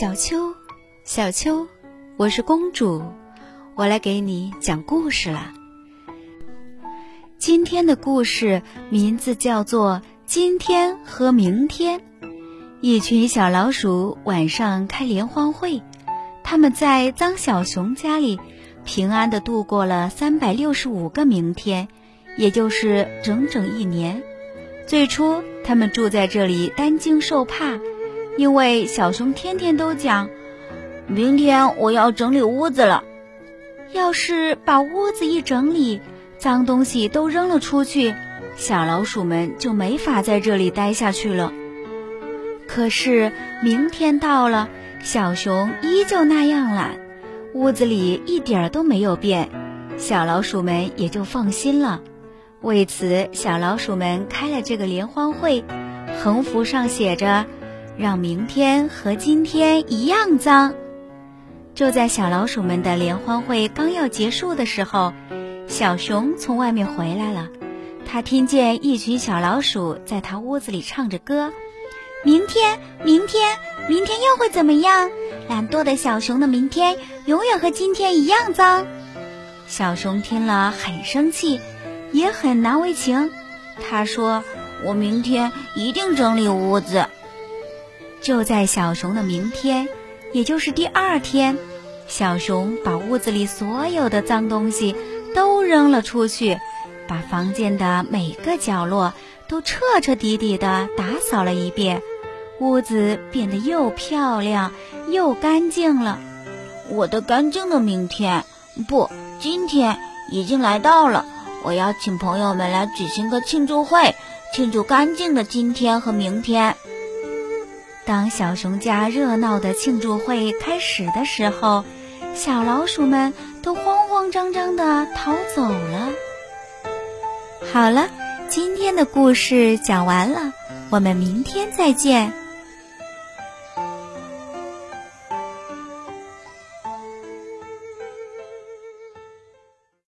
小秋，小秋，我是公主，我来给你讲故事了。今天的故事名字叫做《今天和明天》。一群小老鼠晚上开联欢会，他们在脏小熊家里平安的度过了三百六十五个明天，也就是整整一年。最初，他们住在这里担惊受怕。因为小熊天天都讲，明天我要整理屋子了。要是把屋子一整理，脏东西都扔了出去，小老鼠们就没法在这里待下去了。可是明天到了，小熊依旧那样懒，屋子里一点都没有变，小老鼠们也就放心了。为此，小老鼠们开了这个联欢会，横幅上写着。让明天和今天一样脏。就在小老鼠们的联欢会刚要结束的时候，小熊从外面回来了。他听见一群小老鼠在他屋子里唱着歌：“明天，明天，明天又会怎么样？懒惰的小熊的明天永远和今天一样脏。”小熊听了很生气，也很难为情。他说：“我明天一定整理屋子。”就在小熊的明天，也就是第二天，小熊把屋子里所有的脏东西都扔了出去，把房间的每个角落都彻彻底底的打扫了一遍，屋子变得又漂亮又干净了。我的干净的明天，不，今天已经来到了。我要请朋友们来举行个庆祝会，庆祝干净的今天和明天。当小熊家热闹的庆祝会开始的时候，小老鼠们都慌慌张张的逃走了。好了，今天的故事讲完了，我们明天再见。